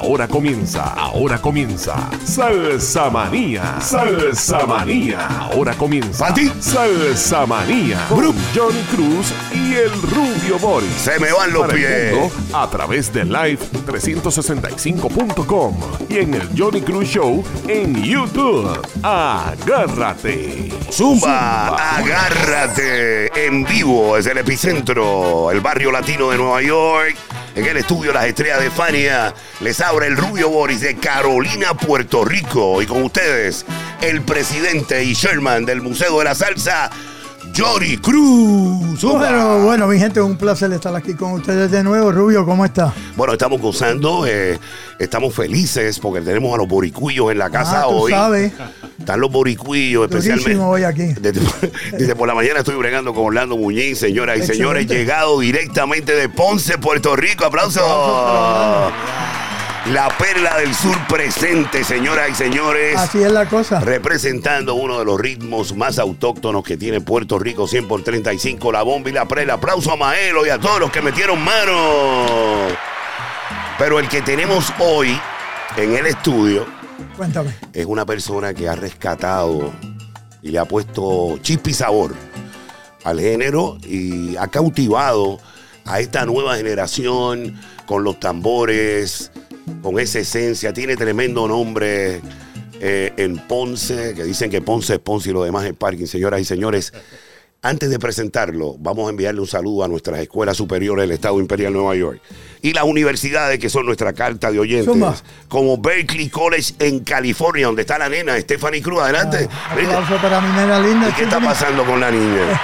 Ahora comienza, ahora comienza. Salsa Manía, Salsa Manía. Ahora comienza. ¿Pati? Salsa Manía. Con Johnny Cruz y el Rubio Boris. Se me van los Para el pies. mundo a través de live365.com y en el Johnny Cruz Show en YouTube. Agárrate. Zumba, agárrate en vivo desde el epicentro, el barrio latino de Nueva York. En el estudio Las Estrellas de Fania les abre el Rubio Boris de Carolina, Puerto Rico. Y con ustedes, el presidente y Sherman del Museo de la Salsa, Jory Cruz. Bueno, bueno, mi gente, un placer estar aquí con ustedes de nuevo. Rubio, ¿cómo está? Bueno, estamos gozando, eh, estamos felices porque tenemos a los boricuillos en la casa Ah, tú hoy. sabes. Están los boricuillos, especialmente. Hoy aquí. Desde, desde por la mañana estoy bregando con Orlando Muñiz, señoras y Excelente. señores, llegado directamente de Ponce, Puerto Rico. ¡Aplausos! La perla del sur presente, señoras y señores. Así es la cosa. Representando uno de los ritmos más autóctonos que tiene Puerto Rico, 100 por 35, la bomba y la prela. Aplauso a Maelo y a todos los que metieron mano. Pero el que tenemos hoy en el estudio Cuéntame. es una persona que ha rescatado y le ha puesto chispa y sabor al género y ha cautivado a esta nueva generación con los tambores, con esa esencia. Tiene tremendo nombre eh, en Ponce, que dicen que Ponce es Ponce y lo demás es parking, señoras y señores. Antes de presentarlo, vamos a enviarle un saludo a nuestras escuelas superiores del Estado Imperial Nueva York y las universidades que son nuestra carta de oyentes, como Berkeley College en California, donde está la nena Stephanie Cruz. Adelante. Ah, para mi nena linda. ¿Y qué está pasando con la niña?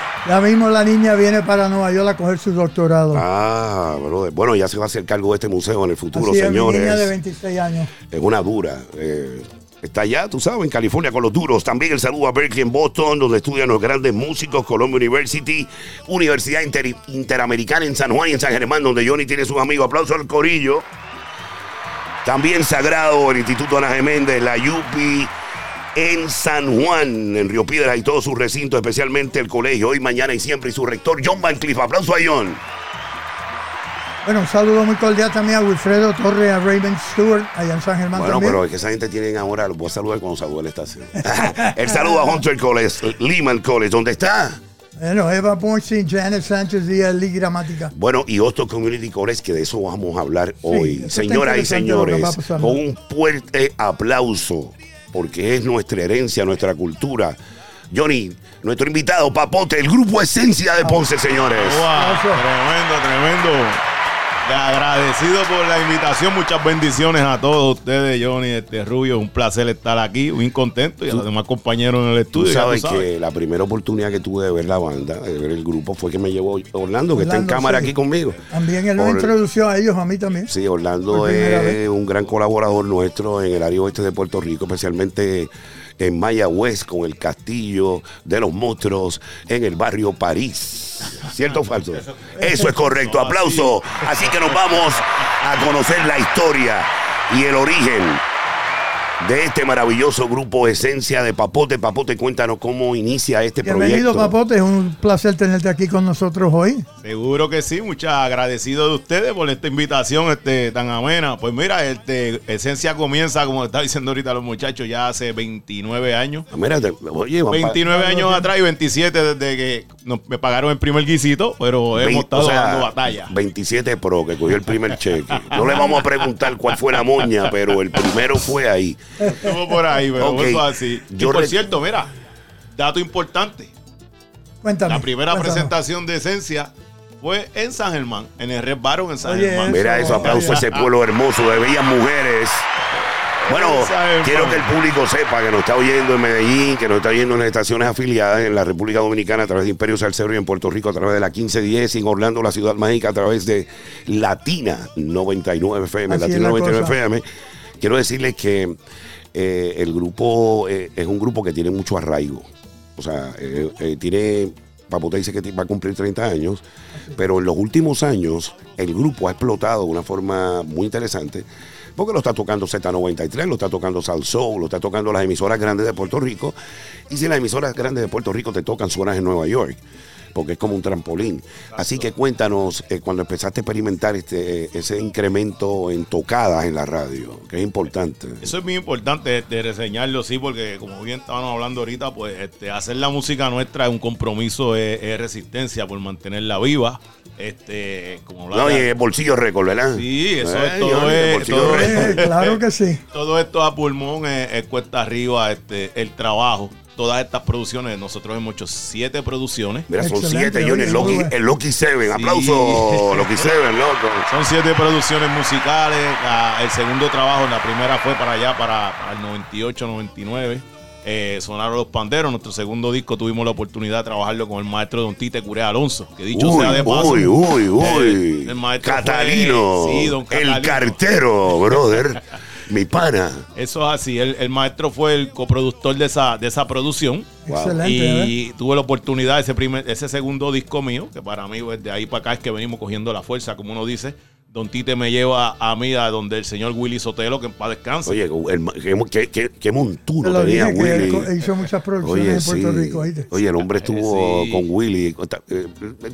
Ya mismo la niña viene para Nueva York a coger su doctorado. Ah, brother. bueno, ya se va a hacer cargo de este museo en el futuro, Así es, señores. niña de 26 años. Es una dura. eh, está allá, tú sabes, en California con los duros. También el saludo a Berkeley en Boston, donde estudian los grandes músicos, Columbia University, Universidad Inter- Interamericana en San Juan y en San Germán, donde Johnny tiene sus amigos. Aplauso al corillo. También Sagrado, el Instituto Ana Geméndez, la Yupi en San Juan, en Río Piedras y todos sus recintos, especialmente el colegio, hoy, mañana y siempre, y su rector, John Van Cliff. Aplauso a John. Bueno, un saludo muy cordial también a Wilfredo Torres, a Raven Stewart, allá en San Germán Bueno, también. pero es que esa gente tienen ahora, voy a saludar cuando salude la estación. el saludo a Hunter College, Lehman College, ¿dónde está? Bueno, Eva Ponce, Janet Sánchez y Lee Gramática. Bueno, y Austin Community College, que de eso vamos a hablar hoy. Señoras y señores, con un fuerte aplauso, porque es nuestra herencia, nuestra cultura. Johnny, nuestro invitado, Papote, el grupo Esencia de Ponce, señores. Wow, tremendo, tremendo. Agradecido por la invitación, muchas bendiciones a todos ustedes, Johnny, este Rubio, un placer estar aquí, muy contento y a los demás compañeros en el estudio. sabes tú sabes. que la primera oportunidad que tuve de ver la banda, de ver el grupo, fue que me llevó Orlando, que está en cámara sí. aquí conmigo. También él nos Or- introdució a ellos, a mí también. Sí, Orlando es vez. un gran colaborador nuestro en el área oeste de Puerto Rico, especialmente en Mayagüez con el Castillo de los Monstruos en el barrio París. ¿Cierto o falso? Eso es correcto. Aplauso. Así que nos vamos a conocer la historia y el origen de este maravilloso grupo Esencia de Papote. Papote, cuéntanos cómo inicia este Bienvenido, proyecto. Papote. Es un placer tenerte aquí con nosotros hoy. Seguro que sí, muchas agradecido de ustedes por esta invitación este, tan amena. Pues mira, este, Esencia comienza, como está diciendo ahorita los muchachos, ya hace 29 años. Mira, te- oye, van pa- 29 años atrás y 27 desde que nos- me pagaron el primer guisito, pero hemos estado o sea, dando batalla. 27 Pro, que cogió el primer cheque. No le vamos a preguntar cuál fue la moña, pero el primero fue ahí. Estuvo por ahí, pero Ok. eso así. Yo y por cierto, mira, dato importante. Cuéntame. La primera presentación de Esencia fue en San Germán, en el Red Baron en San Oye, Germán. Mira eso, aplauso a ese pueblo hermoso de bellas mujeres. Bueno, quiero que el público sepa que nos está oyendo en Medellín, que nos está oyendo en las estaciones afiliadas en la República Dominicana a través de Imperio Salcero y en Puerto Rico a través de la 1510 y en Orlando, la ciudad mágica, a través de Latina 99 FM, Así Latina la 99 cosa. FM. Quiero decirles que eh, el grupo eh, es un grupo que tiene mucho arraigo. O sea, eh, eh, tiene Papote dice que va a cumplir 30 años, pero en los últimos años el grupo ha explotado de una forma muy interesante. Porque lo está tocando Z93, lo está tocando Salsoul, lo está tocando las emisoras grandes de Puerto Rico. Y si las emisoras grandes de Puerto Rico te tocan, suenas en Nueva York porque es como un trampolín. Así que cuéntanos, eh, cuando empezaste a experimentar este, ese incremento en tocadas en la radio, que es importante. Eso es muy importante de reseñarlo, sí, porque como bien estábamos hablando ahorita, pues este, hacer la música nuestra es un compromiso, es, resistencia por mantenerla viva. Este, como no, y el bolsillo récord, ¿verdad? Sí, eso es todo. Es, todo claro que sí. Todo esto a pulmón es, cuesta arriba este, el trabajo todas estas producciones. Nosotros hemos hecho siete producciones. Mira, son siete, Johnny. El Loki, Seven. Aplauso, Loki Seven, loco. Son siete producciones musicales. el segundo trabajo, la primera fue para allá, para, el 98, 99. Eh, sonaron los panderos. Nuestro segundo disco tuvimos la oportunidad de trabajarlo con el maestro Don Tite Curé Alonso. Que dicho sea de paso. Uy, uy, uy. El, maestro Catalino. sí, don Catalino. El cartero, brother. mi pana. Eso es así. El, maestro fue el coproductor de esa, de esa producción. Excelente. Y tuve la oportunidad, ese, primer, ese segundo disco mío, que para mí, de ahí para acá es que venimos cogiendo la fuerza, como uno dice Don Tite me lleva a mí a donde el señor Willy Sotelo, que en paz descanse. Oye, qué, qué, qué, montuno tenía Willy. hizo muchas producciones en Puerto Rico. Oye, el hombre estuvo con Willy. Eh,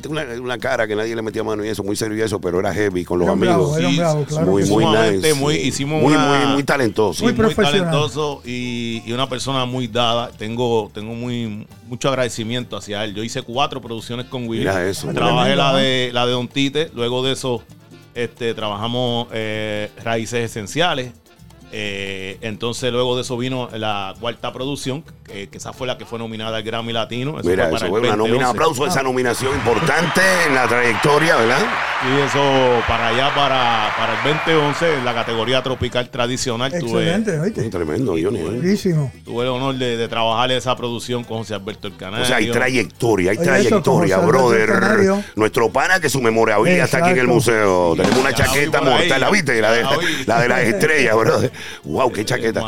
una, una, cara que nadie le metía mano y eso, muy serio y eso, pero era heavy con los amigos. Bravo, claro muy, muy nice. Muy, hicimos muy, muy, muy talentoso. Muy, muy talentoso y, y, una persona muy dada. Tengo, tengo muy, mucho agradecimiento hacia él. Yo hice cuatro producciones con Willy. Mira eso. Trabajé la de, la de Don Tite. Luego de eso este, trabajamos eh, raíces esenciales. Eh, entonces luego de eso vino la cuarta producción, que, esa fue la que fue nominada al Grammy Latino. Mira, eso fue una nominación, aplauso a esa nominación importante en la trayectoria, ¿verdad? Y eso para allá, para, para el 2011, en la categoría tropical tradicional. Excelente, tuve, Tremendo, Johnny. ¿eh? Buenísimo. Tuve el honor de, trabajar en esa producción con José Alberto El Canario. O sea, hay trayectoria, hay trayectoria, brother. Nuestro pana que su memorabilia está aquí en el museo. Tenemos una chaqueta mortal, ¿la viste? La de, la de las estrellas, brother. Wow, qué chaqueta.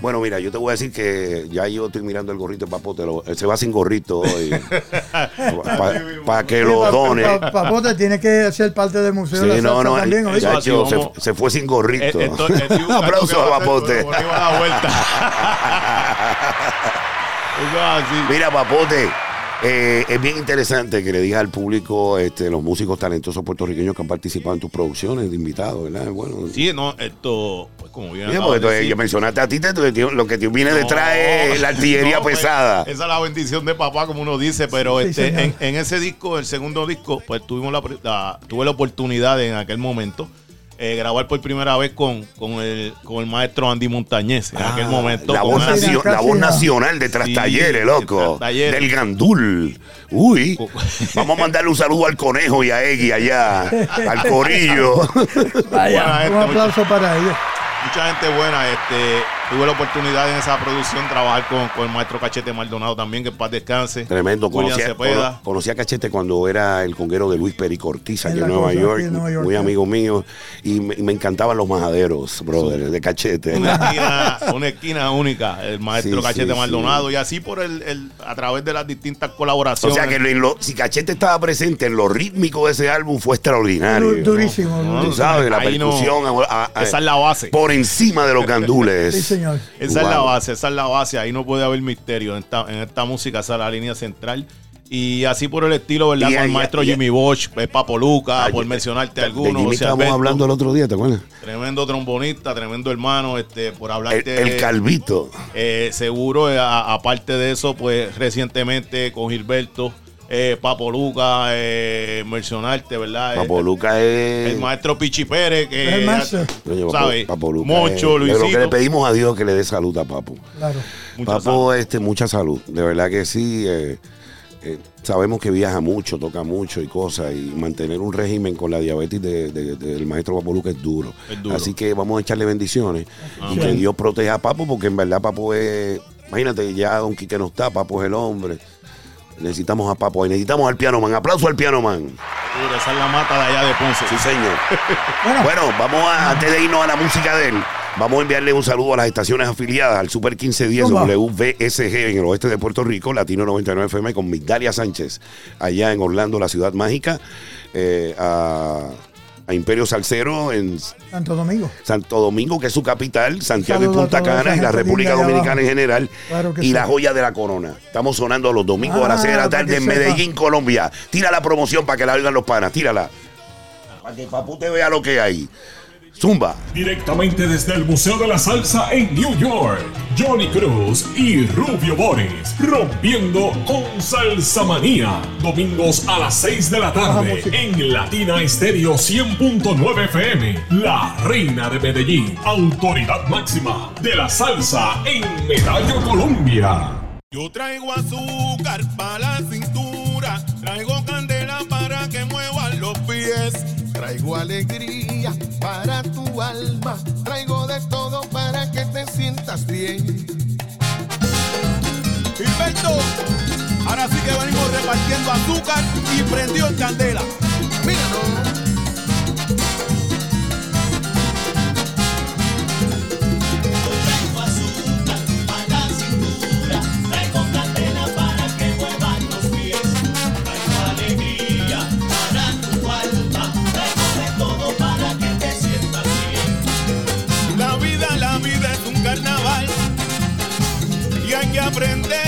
Bueno, mira, yo te voy a decir que ya yo estoy mirando el gorrito de Papote. se va sin gorrito hoy. Para que lo done. Papote tiene que ser parte del museo de la no, no, también. se, fue sin gorrito. Eh, Aplausos a Papote. Mira, Papote. Eh, es bien interesante que le digas al público este, los músicos talentosos puertorriqueños que han participado en tus producciones de invitados, ¿verdad? Bueno, sí, no, esto, como bien. yo mencionaste a ti, lo que te viene detrás es la artillería pues, pesada. esa es la bendición de papá, como uno dice, pero este, en, ese disco, el segundo disco, pues tuvimos la, tuve la oportunidad en aquel momento eh, grabar por primera vez con, con, el, con el maestro Andy Montañez en aquel ah, momento. La voz, la voz nacional de Trastalleres, loco. Del Gandul. Uy, vamos a mandarle un saludo al conejo y a Eggy allá, al corillo. Vaya, un aplauso para ellos. Mucha gente buena, este Tuve la oportunidad en esa producción trabajar con, el maestro Cachete Maldonado también, que paz descanse. Tremendo. Conocí a Cachete cuando era el conguero de Luis Pericortiz aquí en, Nueva, York, Muy amigo mío. Y me, encantaban los majaderos, brother, de Cachete. Una esquina, única, el maestro Cachete Maldonado. Y así por el, a través de las distintas colaboraciones. O sea que si Cachete estaba presente en lo rítmico de ese álbum fue extraordinario. durísimo. Tú sabes, la percusión. esa es la base. Por encima de los gandules. Esa es la base, esa es la base. Ahí no puede haber misterio. En esta, en esta música, esa es la línea central. Y así por el estilo, ¿verdad? con el maestro Jimmy Bosch, Papo Luca, por mencionarte algunos. De estábamos hablando el otro día, ¿te acuerdas? Tremendo trombonista, tremendo hermano, este, por hablarte. El, calvito. Eh, seguro, eh, aparte de eso, pues recientemente con Gilberto. Eh, Papo Luca, eh, mencionarte, ¿verdad? Papo Luca es. El maestro Pichi Pérez, que. Es el maestro. ¿sabes? Papo Luca. Mocho, Luisito. Lo que le pedimos a Dios que le dé salud a Papo. Claro. Mucha Papo, salud. este, mucha salud. De verdad que sí. Eh, eh, sabemos que viaja mucho, toca mucho y cosas, y mantener un régimen con la diabetes del maestro Papo Luca es duro. es duro. Así que vamos a echarle bendiciones y que Dios proteja a Papo, porque en verdad Papo es. Imagínate, ya Don Quique no está, Papo es el hombre. Necesitamos a Papo y necesitamos al piano man. Aplauso al piano man. Esa es la mata de allá de Ponce. Sí, señor. bueno. vamos a, antes de irnos a la música de él, Vamos a enviarle un saludo a las estaciones afiliadas al Super 1510 Toma. WVSG en el oeste de Puerto Rico, Latino 99 FM con Migdalia Sánchez, allá en Orlando, la ciudad mágica, eh, a, a Imperio Salcero en Santo Domingo. Santo Domingo, que es su capital, Santiago y Saludo a Punta Cana y la República Dominicana en general Claro y sí. la joya de la corona. Estamos sonando los domingos a las Ah, 6 de la tarde en. Medellín, Colombia. Tira la promoción para que la oigan los panas, tírala. Para que Papu te vea lo que hay. Zumba. Directamente desde el Museo de la Salsa en New York, Johnny Cruz y Rubio Boris, rompiendo con Salsa Manía. Domingos a las 6 de la tarde en Latina Estéreo 100.9 FM. La reina de Medellín, autoridad máxima de la salsa en Medallo, Colombia. Yo traigo azúcar para la cintura, traigo candela Traigo alegría para tu alma, traigo de todo para que te sientas bien. Gilberto, ahora sí que venimos repartiendo azúcar y prendió en candela. Aprender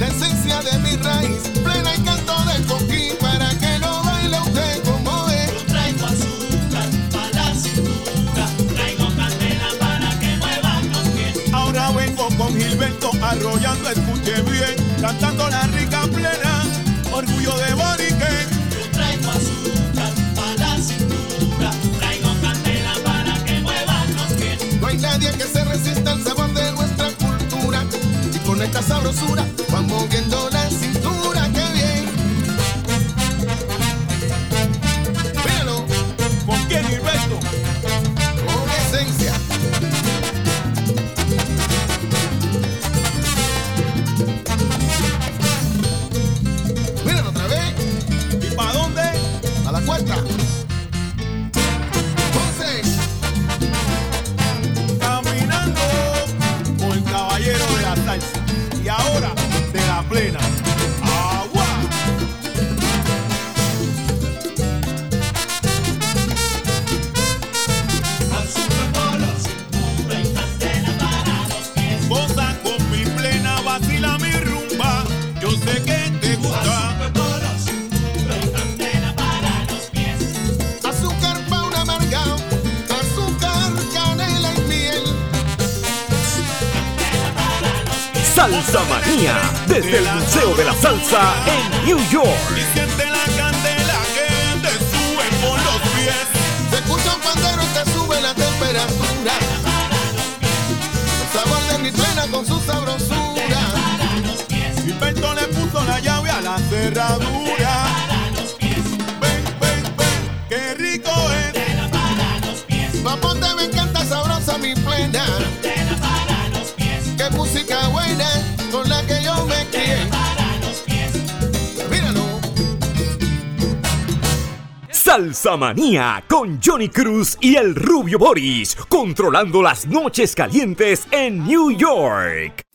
la esencia de mi raíz, plena y canto de coquí para que lo baile usted como es. Ahora vengo con Gilberto arrollando, escuche bien, cantando la rica plena, orgullo de Borique. No hay nadie que se resista al sabor de nuestra cultura. Y con esta sabrosura moviendo la Manía con Johnny Cruz y el rubio Boris, controlando las noches calientes en New York.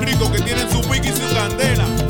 Rico que tienen su wiki y su candela.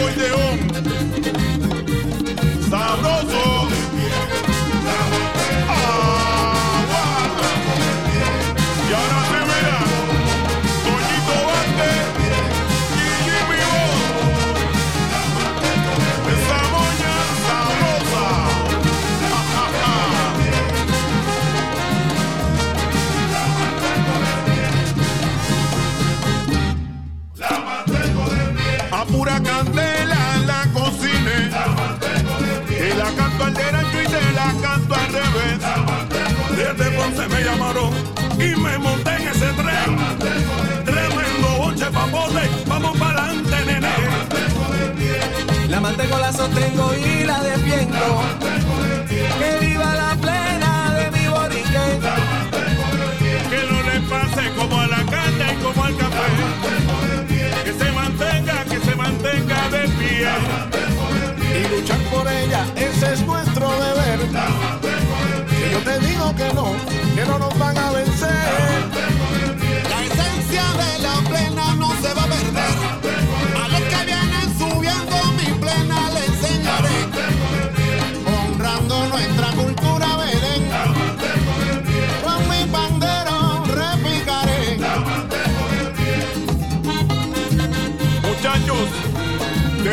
voy de. me llamaron y me monté en ese tren. Tremendo bonche papote, vamos para adelante, nene. La mantengo, la sostengo y la defiendo. Que viva la plena de mi borique. Que no le pase como a la carne y como al café. Que se mantenga, que se mantenga de pie.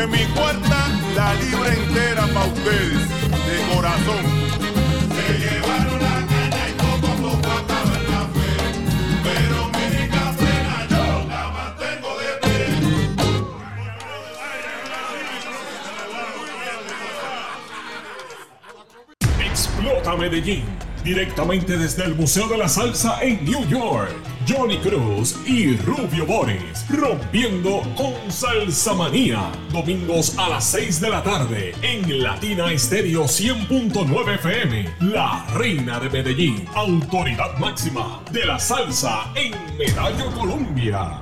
Mi cuarta, la libra entera para ustedes, de corazón. Se llevaron la caña y poco a poco acaban la fe. Pero mi cena yo la mantengo de pie. Explota Medellín. Directamente desde el Museo de la Salsa en New York. Johnny Cruz y Rubio Boris. Rompiendo con Salsa Manía. Domingos a las 6 de la tarde. En Latina Estéreo 100.9 FM. La Reina de Medellín. Autoridad máxima de la salsa en Medallo Colombia.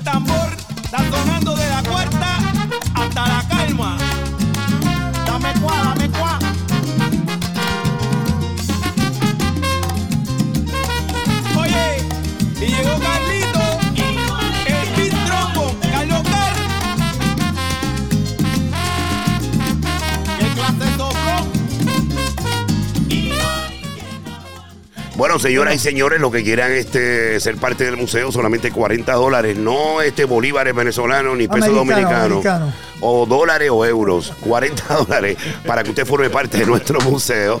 Tambor está sonando de Bueno, señoras y señores, lo que quieran este ser parte del museo, solamente 40 dólares, no este bolívares venezolanos ni pesos dominicanos, o dólares o euros, 40 dólares para que usted forme parte de nuestro museo.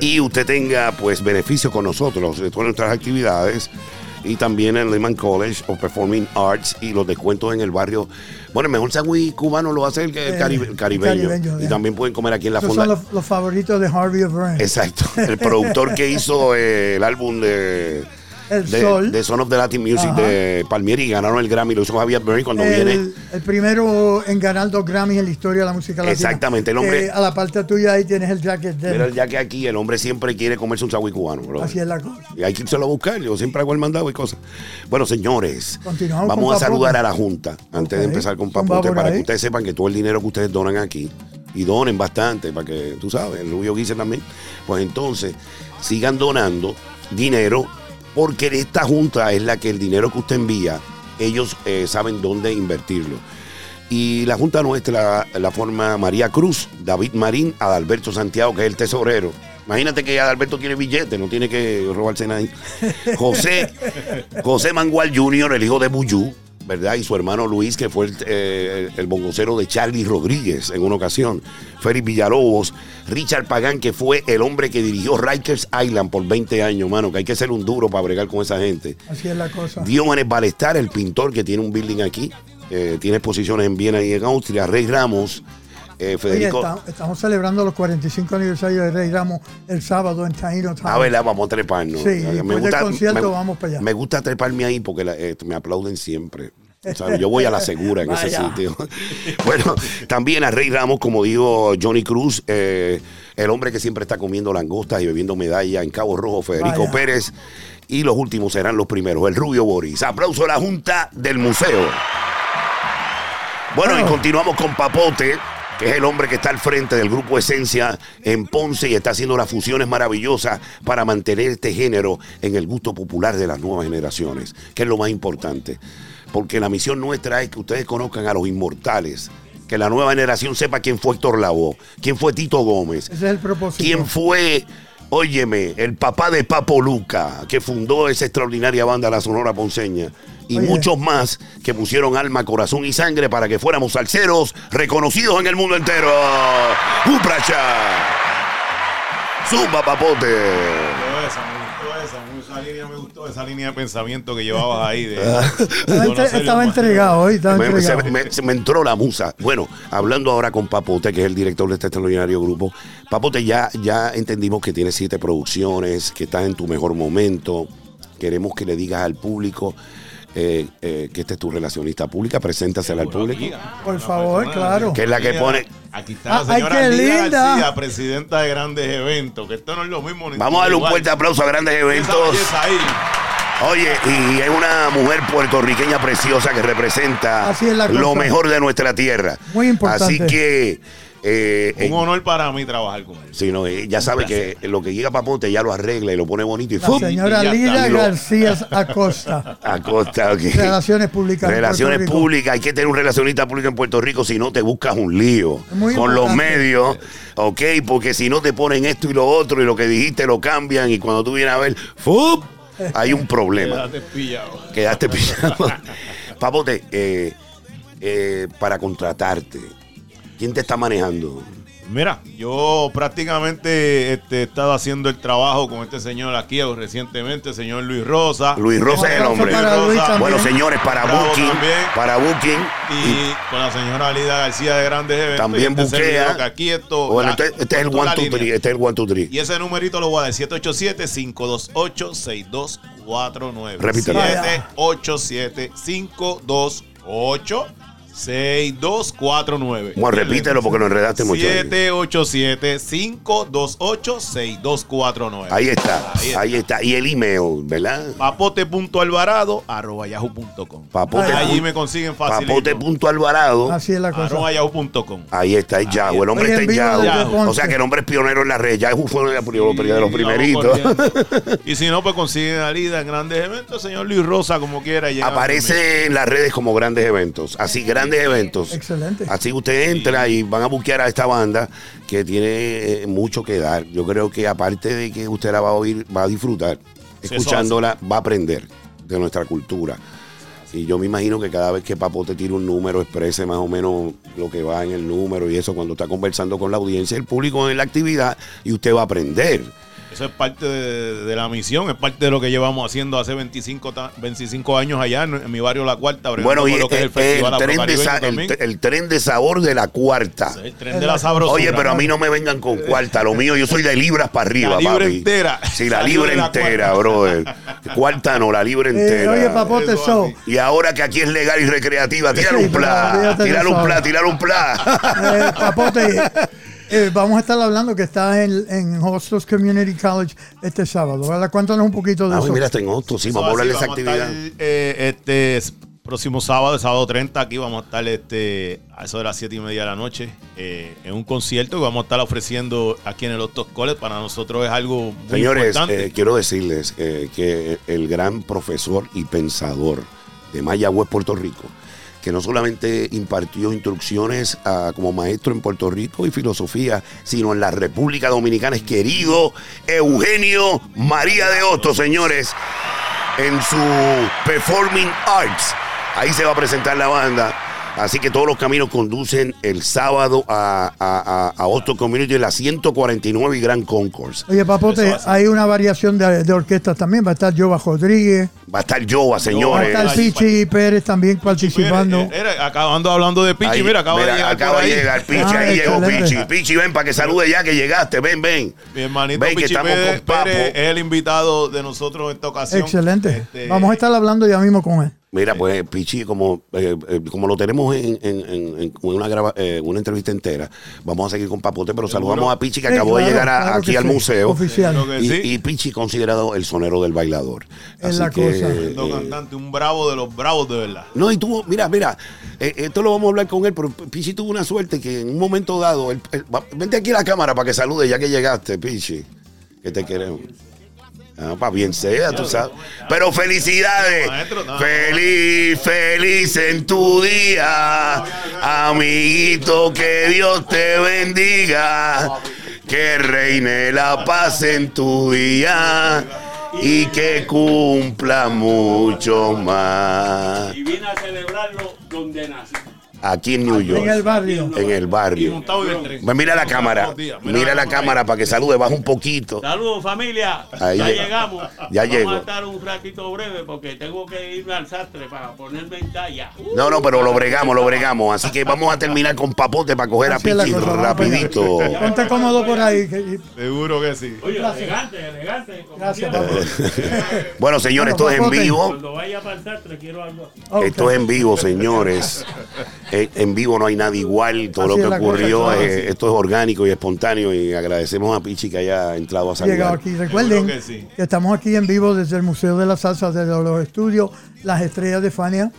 Y usted tenga pues beneficio con nosotros de todas nuestras actividades y también en Lehman College of Performing Arts y los descuentos en el barrio. Bueno, el mejor sándwich cubano lo hace el, el Eh, caribe- el caribeño. caribeño, y también pueden comer aquí en la fonda. son los, los favoritos de Harvey O'Brien. Exacto. El productor que hizo eh, el álbum de El de, Sol. de Son of the Latin Music Ajá. de Palmieri. Ganaron el Grammy, lo hizo Javier Berry cuando viene. El, el primero en ganar dos Grammys en la historia de la música latina. Exactamente, el hombre- Eh, a la parte tuya ahí tienes el jacket de Pero ya que aquí el hombre siempre quiere comerse un sagüey cubano, bro. Así es la cosa. Y hay que irse a buscar. Yo siempre hago el mandado y cosas. Bueno, señores, Continuamos vamos a saludar a la Junta antes de empezar con Papote para ahí. que ustedes sepan que todo el dinero que ustedes donan aquí y donen bastante para que tú sabes, el Rubio Guise también. Pues entonces sigan donando dinero porque esta Junta es la que el dinero que usted envía, ellos eh, saben dónde invertirlo. Y la Junta nuestra la forma María Cruz, David Marín, Adalberto Santiago, que es el tesorero. Imagínate que Adalberto tiene billete, no tiene que robarse nadie. José, José Mangual Jr., el hijo de Buyú, ¿verdad? Y su hermano Luis, que fue el, eh, el bongocero de Charlie Rodríguez en una ocasión. Félix Villalobos, Richard Pagán, que fue el hombre que dirigió Rikers Island por 20 años, mano, que hay que ser un duro para bregar con esa gente. Así es la cosa. Diomedes Balestar, el pintor que tiene un building aquí, eh, tiene exposiciones en Viena y en Austria. Rey Ramos, eh, Oye, Federico. está- estamos celebrando los 45 aniversarios de Rey Ramos el sábado en Taino Town. A ver, vamos a treparnos. Sí, después del concierto me- vamos para allá. Me gusta treparme ahí porque la- eh, me aplauden siempre. O sea, yo voy a la segura en ese sitio. bueno, también a Rey Ramos, como digo Johnny Cruz, eh, el hombre que siempre está comiendo langostas y bebiendo medalla en Cabo Rojo, Federico Vaya. Pérez. Y los últimos serán los primeros, el Rubio Boris. Aplauso a la Junta del Museo. Bueno, y continuamos con Papote, que es el hombre que está al frente del grupo Esencia en Ponce y está haciendo las fusiones maravillosas para mantener este género en el gusto popular de las nuevas generaciones, que es lo más importante. Porque la misión nuestra es que ustedes conozcan a los inmortales, que la nueva generación sepa quién fue Héctor Lavoe, quién fue Tito Gómez, Ese es el propósito. quién fue, óyeme, el papá de Papo Luca, que fundó esa extraordinaria banda La Sonora Ponceña, y Oye. muchos más que pusieron alma, corazón y sangre para que fuéramos salseros reconocidos en el mundo entero. ¡Upracha! ¡Zumba, papote! Me gustó esa, me gustó esa, esa línea me gustó, esa línea de pensamiento que llevabas ahí. De, Estaba, entre- estaba entregado hoy, estaba Me, se, entregado. me- se me entró la musa. Bueno, hablando ahora con Papote, que es el director de este extraordinario grupo. Papote, ya, ya entendimos que tienes siete producciones, que estás en tu mejor momento. Queremos que le digas al público eh, eh, que esta es tu relacionista pública. Preséntasela al público. Por favor, claro. Que es la que pone. Aquí está la Ah, ay, señora qué Lidia linda. García, presidenta de grandes eventos, que esto no es lo mismo. ni Vamos a darle un fuerte aplauso a grandes eventos. ahí. Oye, y es una mujer puertorriqueña preciosa que representa Así es la lo mejor de nuestra tierra. Muy importante. Así que. eh, Un eh, honor para mí trabajar con él. Sí, no, eh, ya sabe que lo que llega Papote ya lo arregla y lo pone bonito y La ¡fum! señora y lo- García Acosta. Acosta, ok. Relaciones públicas. Relaciones públicas, hay que tener un relacionista público en Puerto Rico, si no te buscas un lío Muy con los medios, ok, porque si no te ponen esto y lo otro y lo que dijiste lo cambian y cuando tú vienes a ver, ¡fum! Hay un problema. Quédate pillado. Quedaste pillado. Papote, eh, eh, para contratarte, ¿quién te está manejando? Mira, yo prácticamente este, he estado haciendo el trabajo con este señor aquí recientemente, el señor Luis Rosa. Luis Rosa es el hombre. también. Bueno, señores, para Bravo Booking, también. para Booking, Y con la señora Lida García de Grandes Eventos. También este buquea. servidor que aquí esto. Bueno, la- este, este es el esto la 1, 2, línea. 3. Este es el 1, 2, 3. Y ese numerito lo voy a dar 787-528-6249. Repítelo. 787-528-6249. Bueno, repítelo porque lo enredaste mucho. ahí. 787-528-6249. Ahí está, ahí está. Y el email, ¿verdad? Papote.alvarado arroba yahoo.com. Papote. Allí me consiguen fácil. Papote.alvarado. Así es la cosa. Arroba yahoo.com. Ahí está, es Yahoo. El hombre Oye, está en Yahoo. O sea que el hombre es pionero en la red. Yahoo fue uno de los de los Y primeritos. Y si no, pues consiguen a Lida en grandes eventos, señor Luis Rosa, como quiera. Aparece en las redes como grandes eventos. Así, grandes eventos. Excelente. Así usted entra y van a buscar a esta banda que tiene eh, mucho que dar. Yo creo que aparte de que usted la va a oír, va a disfrutar. Escuchándola, va a aprender de nuestra cultura. Y yo me imagino que cada vez que Papote tire un número, exprese más o menos lo que va en el número y eso, cuando está conversando con la audiencia, el público en la actividad, y usted va a aprender. Eso es parte de, de la misión, es parte de lo que llevamos haciendo hace 25, ta- 25 años allá en, en mi barrio La Cuarta. Bueno, y con lo que es el, el festival el tren de afrocaribeño sa- el, también. el tren de sabor de la cuarta. El tren de la sabrosura. Oye, pero a mí no me vengan con cuarta. Lo mío, yo soy de libras para arriba, La libre papi. entera. Sí, la la entera, brother. Cuarta no, la libre Eh, entera. oye, papote, así. Y ahora que aquí es legal y recreativa, tírale Sí, un pla, eso un pla, tírale un pla. Eh, papote, eh, vamos a estar hablando que estás en, en Hostos Community College este sábado, ¿verdad? Cuéntanos un poquito de Ah, eso. mira, está en otro, sí, vamos a hablar de esa vamos a estar, actividad. eh, este próximo sábado, el sábado 30, aquí vamos a estar este, a eso de las 7 y media de la noche eh, en un concierto que vamos a estar ofreciendo aquí en el Otto College. Para nosotros es algo muy Señores, importante. eh, quiero decirles eh, que el gran profesor y pensador de Mayagüez, Puerto Rico, que no solamente impartió instrucciones ah, como maestro en Puerto Rico y filosofía, sino en la República Dominicana, es querido Eugenio María de Hostos, señores, en su Performing Arts. Ahí se va a presentar la banda. Así que todos los caminos conducen el sábado a, a, a, a Hostos Community la 149 y Gran Concourse. Oye, papote, hay una variación de, de orquestas también. Va a estar Jova Rodríguez, Va a estar Joa, va a señores. estar Pichi Pérez también participando. Mire, eh, era- acabando hablando de Pichi, Ahí, mira, acaba mira, de llegar acaba de llegar Pichi, Ah, ahí llegó excelente. Pichi. Pichi, ven para que salude ya que llegaste. Ven, ven. Mi hermanito Ven que Pichi estamos Pérez, con Papo. Pérez es el invitado de nosotros en esta ocasión. Excelente. Este, Vamos a estar hablando ya mismo con él. Mira, pues Pichi, como, eh, eh, como lo tenemos en, en- en- en una, grava- eh, una entrevista entera, vamos a seguir con Papote, pero saludamos a Pichi que Sí, acabó de llegar a- claro aquí al sí. museo. Oficial. Y, sí. y Pichi considerado el sonero del bailador. Es Así la que, cosa. Eh, cantante, un bravo de los bravos de verdad. No, y tuvo, mira, mira, eh, esto lo vamos a hablar con él, pero Pichi tuvo una suerte que en un momento dado, él- él- va- vente aquí a la cámara para que salude ya que llegaste, Pichi, que te queremos. Ah, para bien sea, tú sabes. Pero felicidades. Feliz, feliz en tu día. Amiguito, que Dios te bendiga. Que reine la paz en tu día. Y que cumpla mucho más. y vine a celebrarlo donde nací. Aquí en New York. En el barrio. En el barrio. Pues mira la cámara. Mira la cámara para que salude. Baja un poquito. Saludos familia, Ahí ya llega. llegamos. Ya Vamos llegó. a estar un ratito breve porque tengo que irme al sastre para ponerme en talla. No, no, pero lo bregamos, lo bregamos. Así que vamos a terminar con papote para coger a Así allá. rapidito. Ponte cómodo por ahí. Seguro que sí. Oye, elegante, elegante. como Gracias, papote. Bueno, señores, esto es en vivo. Cuando vaya para el sastre quiero algo. Esto es en vivo, señores. Eh, En vivo no hay nada igual. Todo Así lo que ocurrió, eh, esto es orgánico y espontáneo. Y agradecemos a Pichi que haya entrado a llegado saludar. aquí. Recuerden que sí. que estamos aquí en vivo desde el Museo de la Salsa, desde los estudios Las Estrellas de Fania,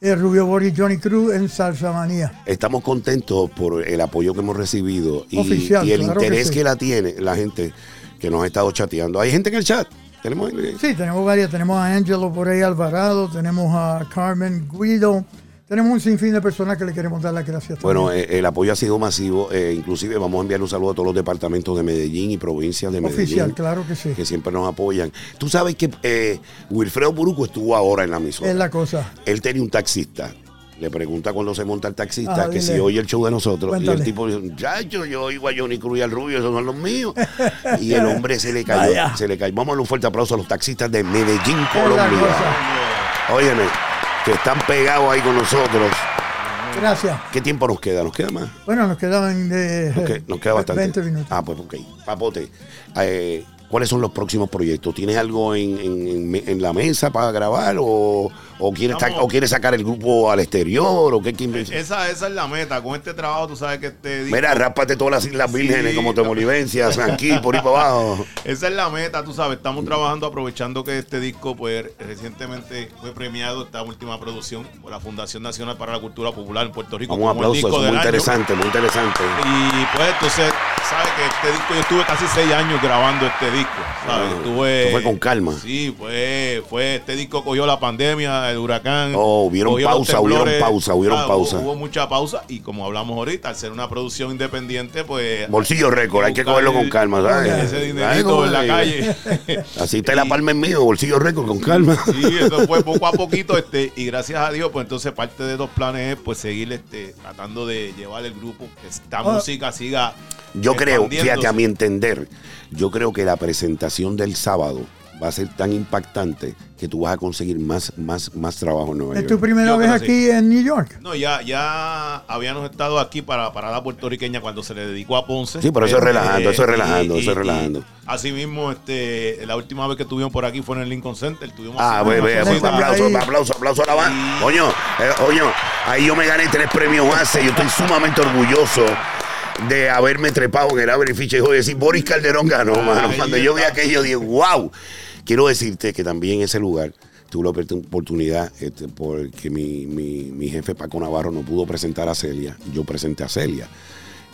el Rubio Boris Johnny Cruz en Salsa Manía. Estamos contentos por el apoyo que hemos recibido y, Oficial, y el claro que interés sí. que, la tiene la gente que nos ha estado chateando. Hay gente en el chat. Tenemos Sí, tenemos varias. Tenemos a Angelo por ahí Alvarado, tenemos a Carmen Guido, tenemos un sinfín de personas que le queremos dar las gracias. Bueno, eh, el apoyo ha sido masivo. eh, inclusive vamos a enviar un saludo a todos los departamentos de Medellín y provincias de Medellín. Oficial, claro que sí. Que siempre nos apoyan. Tú sabes que eh, Wilfredo Buruco estuvo ahora en la emisora. es la cosa. Él tenía un taxista. Le pregunta cuando se monta el taxista Ajá, que dile. si oye el show de nosotros. Y el tipo dice, muchacho, yo oigo a Johnny Cruz y al Rubio, esos son los míos. y el hombre se le cayó. Vaya. Se le cayó. Vamos a darle un fuerte aplauso a los taxistas de Medellín, Colombia. Óyeme, que están pegados ahí con nosotros. Gracias. ¿Qué tiempo nos queda? ¿Nos queda más? Bueno, nos quedaban de, Nos, que- nos queda bastante. 20 minutos. Ah, pues ok. Papote, eh, ¿cuáles son los próximos proyectos? ¿Tienes algo en, en- la mesa para grabar o, o quieres, o sacar el grupo al exterior? o qué, qué- Esa, esa es la meta. Con este trabajo, tú sabes que este disco- Mira, rápate todas las Islas Vírgenes como Temolivencia, San Gil, por ahí para abajo. Esa es la meta, tú sabes. Estamos trabajando aprovechando que este disco, pues, recientemente fue premiado esta última producción por la Fundación Nacional para la Cultura Popular en Puerto Rico. Un como el aplauso, disco es muy año. interesante, muy interesante. Y pues entonces, sabes que este disco, yo estuve casi seis años grabando este disco, ¿sabes? Ah, Estuve- fue con calma. Sí, fue fue este disco cogió la pandemia, el huracán. Oh, hubieron pausa, hubieron pausa, hubieron Ah, pausa. Hubo, hubo mucha pausa y como hablamos ahorita, al ser una producción independiente, pues. Bolsillo récord, hay que cogerlo con calma, ¿sabes? Ese ¿Sabes dinerito en la calle. Así está la palma en mío, bolsillo récord, con calma. Sí, eso fue poco a poquito, este, y gracias a Dios, pues entonces parte de los planes es pues seguir este, tratando de llevar el grupo, que esta Ah. música siga. Yo creo, fíjate, a mi entender, yo creo que la presentación del sábado va a ser tan impactante que tú vas a conseguir más, más, más trabajo en Nueva ¿Es York. tu primera Yo vez aquí en New York? No, ya, ya habíamos estado aquí para parada puertorriqueña cuando se le dedicó a Ponce. Sí, pero eso es relajando, eso es y- relajando, y- eso es y relajando. Así mismo, este, la última vez que estuvimos por aquí fue en el Lincoln Center. Tuvimos Ah, ve, ve, aplauso, aplauso, aplauso a la banda. Coño, eh, coño, ahí yo me gané tres premios ACE. Yo estoy sumamente orgulloso de haberme trepado en el Abre Ficha y joder, decir, Boris Calderón ganó, mano. Cuando yo vi aquello, dije, wow. Quiero decirte que también en ese lugar tuve la opor- oportunidad, este, porque mi, mi, mi jefe Paco Navarro no pudo presentar a Celia. Yo presenté a Celia.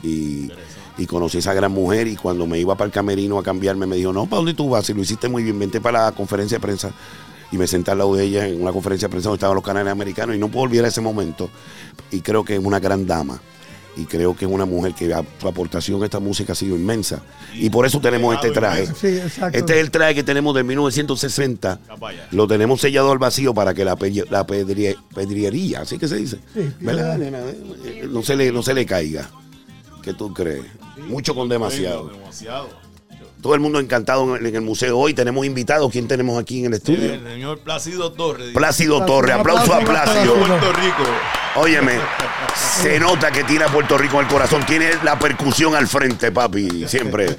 Y, y conocí a esa gran mujer y cuando me iba para el camerino a cambiarme me dijo, no, ¿para dónde tú vas? Si lo hiciste muy bien, vente para la conferencia de prensa. Y me senté al lado de ella en una conferencia de prensa donde estaban los canales americanos y no puedo olvidar ese momento. Y creo que es una gran dama. Y creo que es una mujer que a- su aportación a esta música ha sido inmensa. Y por eso tenemos este traje. Sí, exacto. Este es el traje que tenemos de 1960. Vaya. Lo tenemos sellado al vacío para que la, pe- la pedrie- pedriería, así que se dice. Sí, ¿Verdad, nena? Eh, No se, le, no se le caiga. ¿Qué tú crees? Mucho con demasiado. Demasiado. Todo el mundo encantado en el, museo. Hoy tenemos invitados. ¿Quién tenemos aquí en el estudio? El señor Plácido Torres. Plácido Torres. Aplauso a Plácido. Puerto Rico. Óyeme, se nota que tiene a Puerto Rico en el corazón. Tiene la percusión al frente, papi. Siempre.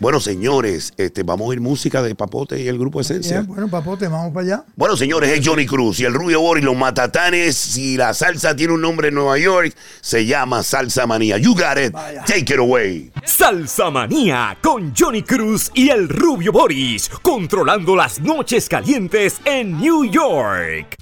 Bueno, señores, este, vamos a oír música de Papote y el grupo Esencia. Bien, bueno, papote, vamos para allá. Bueno, señores, es Johnny Cruz y el Rubio Boris, los Matatanes. Si la salsa tiene un nombre en Nueva York, se llama Salsa Manía. You got it. Vaya. Take it away. Salsa Manía con Johnny Cruz y el Rubio Boris, controlando las noches calientes en New York.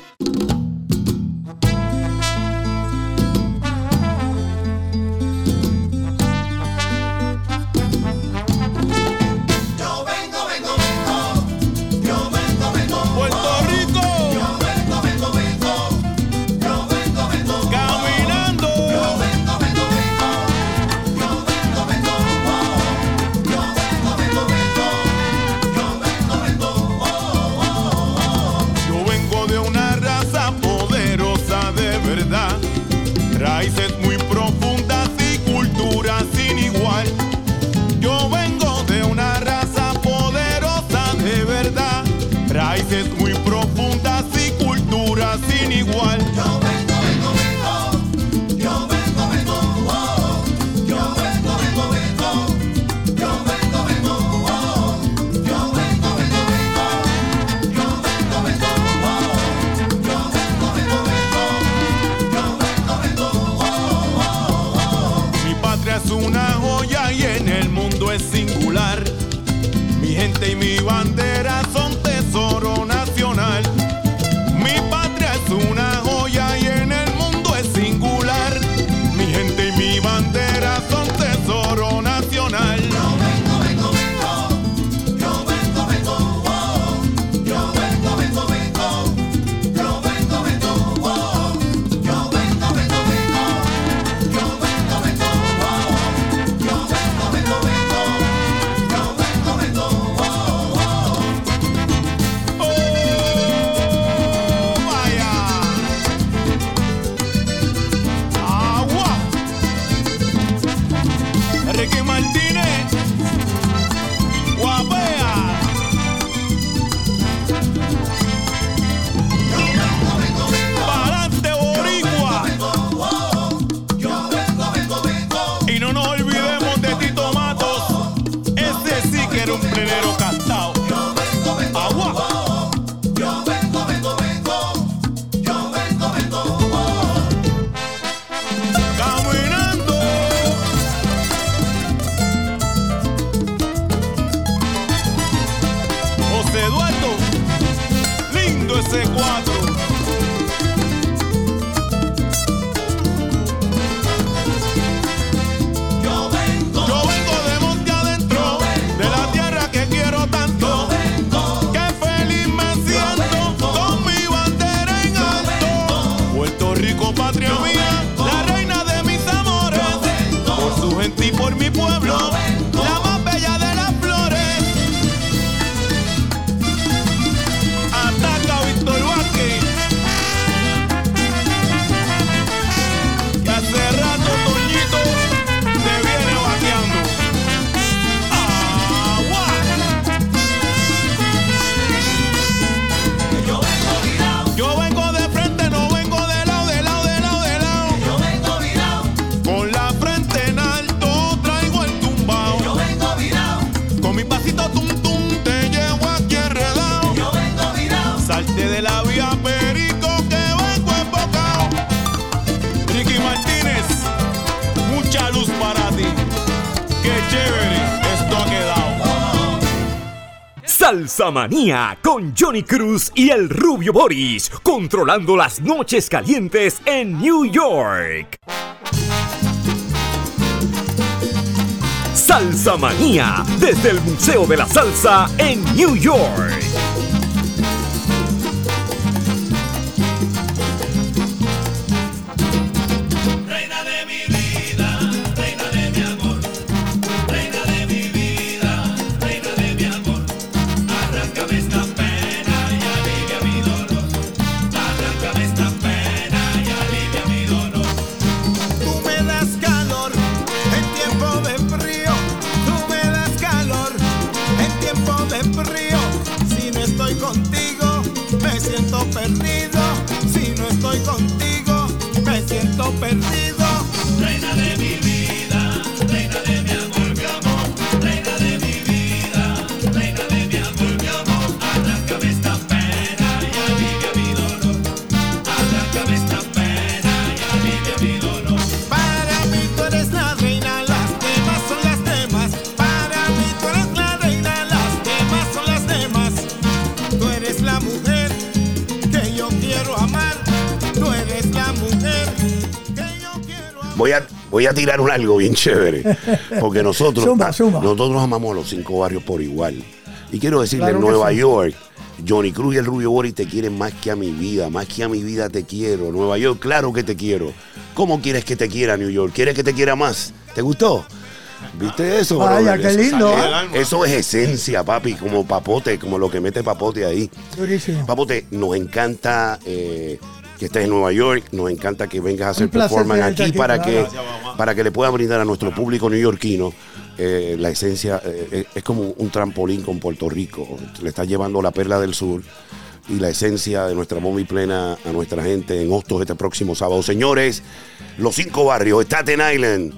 desde la vía Perico que vengo embocado. Ricky Martínez, mucha luz para ti. Qué chévere esto ha quedado. Salsa manía con Johnny Cruz y el rubio Boris, controlando las noches calientes en New York. Salsa Manía, desde el Museo de la Salsa en New York. Voy a, tirar un algo bien chévere. Porque nosotros, nosotros amamos a los cinco barrios por igual. Y quiero decirle, Claro en Nueva sí. York, Johnny Cruz y el Rubio Boris te quieren más que a mi vida. Más que a mi vida te quiero. Nueva York, claro que te quiero. ¿Cómo quieres que te quiera New York? ¿Quieres que te quiera más? ¿Te gustó? ¿Viste eso? Vaya, qué lindo. Eso es esencia, papi, como papote, como lo que mete papote ahí. Durísimo. Papote, nos encanta eh, que estés en Nueva York, nos encanta que vengas a hacer performance aquí, aquí, para, que, para que le pueda brindar a nuestro público neoyorquino eh, la esencia. eh, eh, es como un trampolín con Puerto Rico. Le está llevando la perla del sur y la esencia de nuestra bomba y plena a nuestra gente en Hostos este próximo sábado. Señores, los cinco barrios, Staten Island,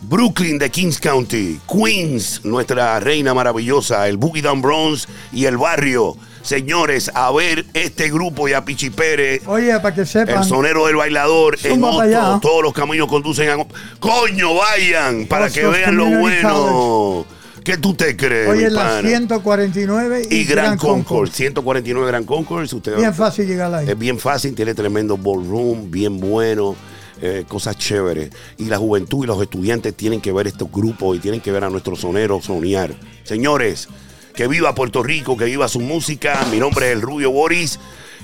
Brooklyn de Kings County, Queens, nuestra reina maravillosa, el Boogie Down Bronx y el barrio. Señores, a ver este grupo y a Pichi Pérez, Oye, para que sepan. el sonero del bailador, en. Hostos, todos los caminos conducen a... ¡Coño, vayan! Para que vean lo bueno. ¿Qué tú te crees, Oye, mi la pana? 149 y, Y Gran Gran Concourse. 149 Gran Concourse. Usted Bien fácil llegar ahí. es bien fácil, tiene tremendo ballroom, bien bueno, eh, cosas chéveres. Y la juventud y los estudiantes tienen que ver estos grupos y tienen que ver a nuestros soneros soñar. Señores, que viva Puerto Rico, que viva su música. Mi nombre es el Rubio Boris,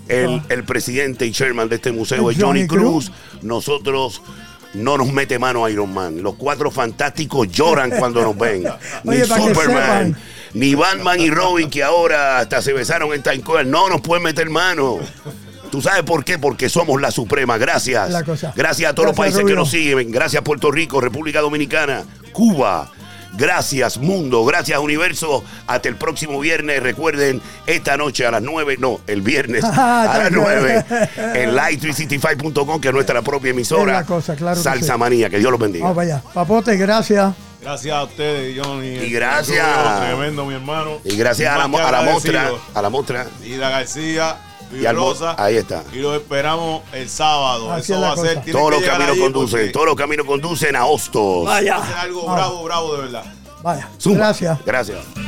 el, el presidente y chairman de este museo es Johnny Cruz. Nosotros no nos mete mano a Iron Man. Los cuatro fantásticos lloran cuando nos ven. Ni Oye, Superman, ni Batman y Robin, que ahora hasta se besaron en Square, no nos pueden meter mano. ¿Tú sabes por qué? Porque somos la suprema. Gracias. La. Gracias a todos los países que nos siguen. Gracias Puerto Rico, República Dominicana, Cuba. Gracias mundo, gracias universo. Hasta el próximo viernes. Recuerden, esta noche a las 9, no, el viernes Ah, a las tranquilo. 9 en live365.com, que es nuestra propia emisora. Es la cosa, claro que Salsa sí. Manía, que Dios los bendiga. Vamos para allá. Papote, gracias. Gracias a ustedes, Johnny. Y gracias. Tremendo, mi hermano. Y gracias a la, que a la mostra, a la mostra. Ida García, Y al ahí está. Y los esperamos el sábado. Así Eso va a ser. Todos que los caminos conducen, porque todos los caminos conducen a Hostos. Vaya. algo bravo, bravo de verdad. Vaya. Zumba. Gracias. Gracias.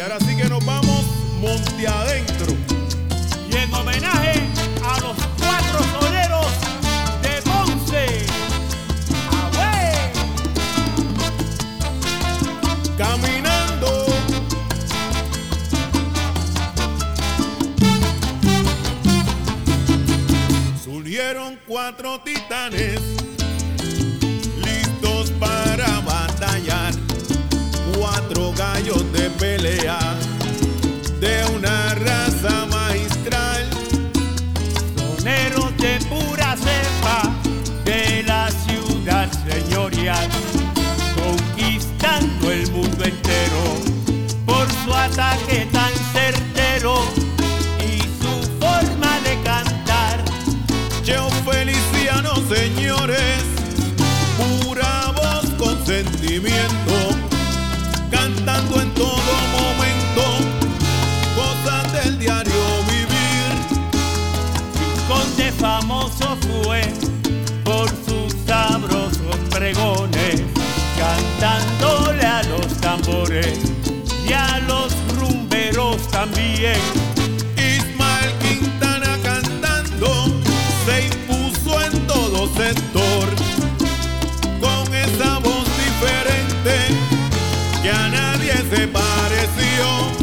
Y ahora sí que nos vamos monte adentro. Y en homenaje a los cuatro soleros de Ponce. ¡Away! Caminando. Surgieron cuatro titanes listos para batallar. Cuatro gallos de ataque. Ismael Quintana cantando se impuso en todo sector con esa voz diferente que a nadie se pareció.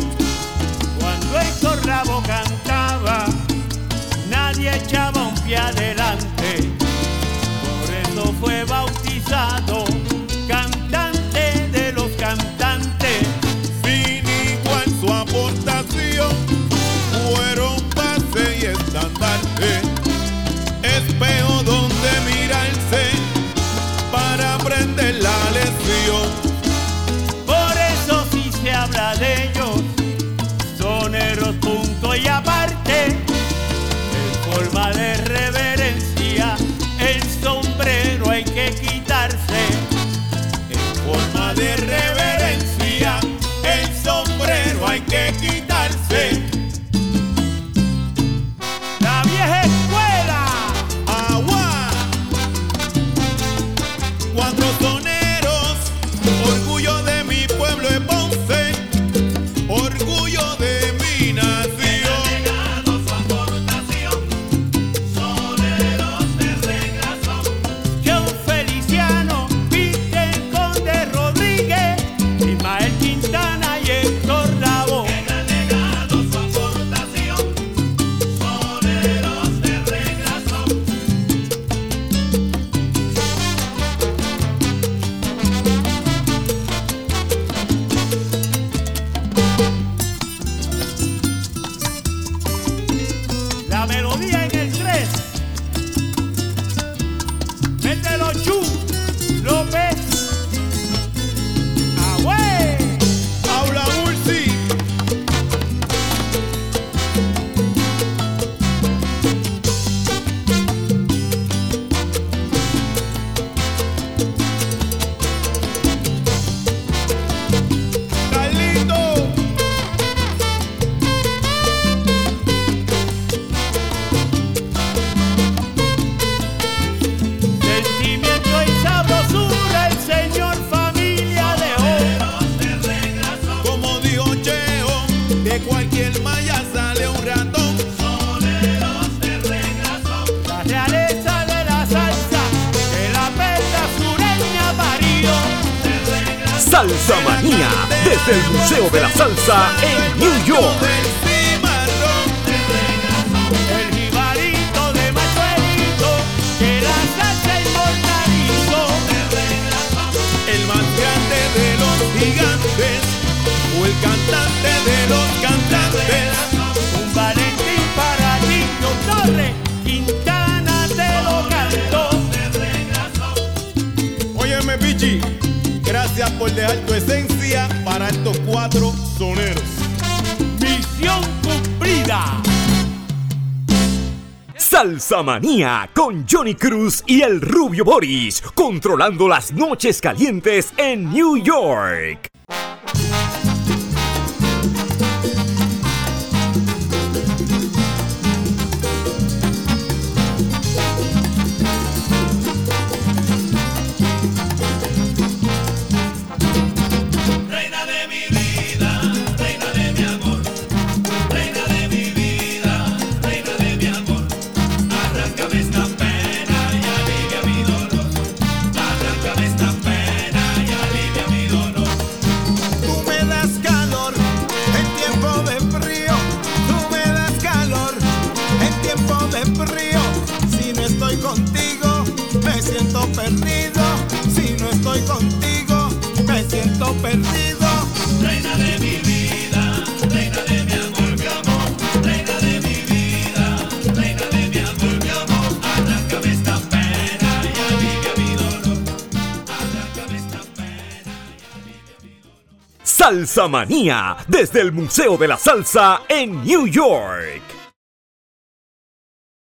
Salsa manía, desde el Museo de la Salsa en New York. El guivarito de machoelito, que la salsa importa. El mancante de los gigantes, o el cantante de los cantantes. Un valentín para niños, corre Quintana de los Gatos por dejar tu esencia para estos cuatro soneros. Misión cumplida. Salsa Manía con Johnny Cruz y el Rubio Boris, controlando las noches calientes en New York. perdido. Reina de mi vida, reina de mi amor, mi amor. Reina de mi vida, reina de mi amor, mi amor. Arráncame esta pena y alivia mi dolor. Arráncame esta pena y alivia mi dolor. Salsa Manía, desde el Museo de la Salsa en New York.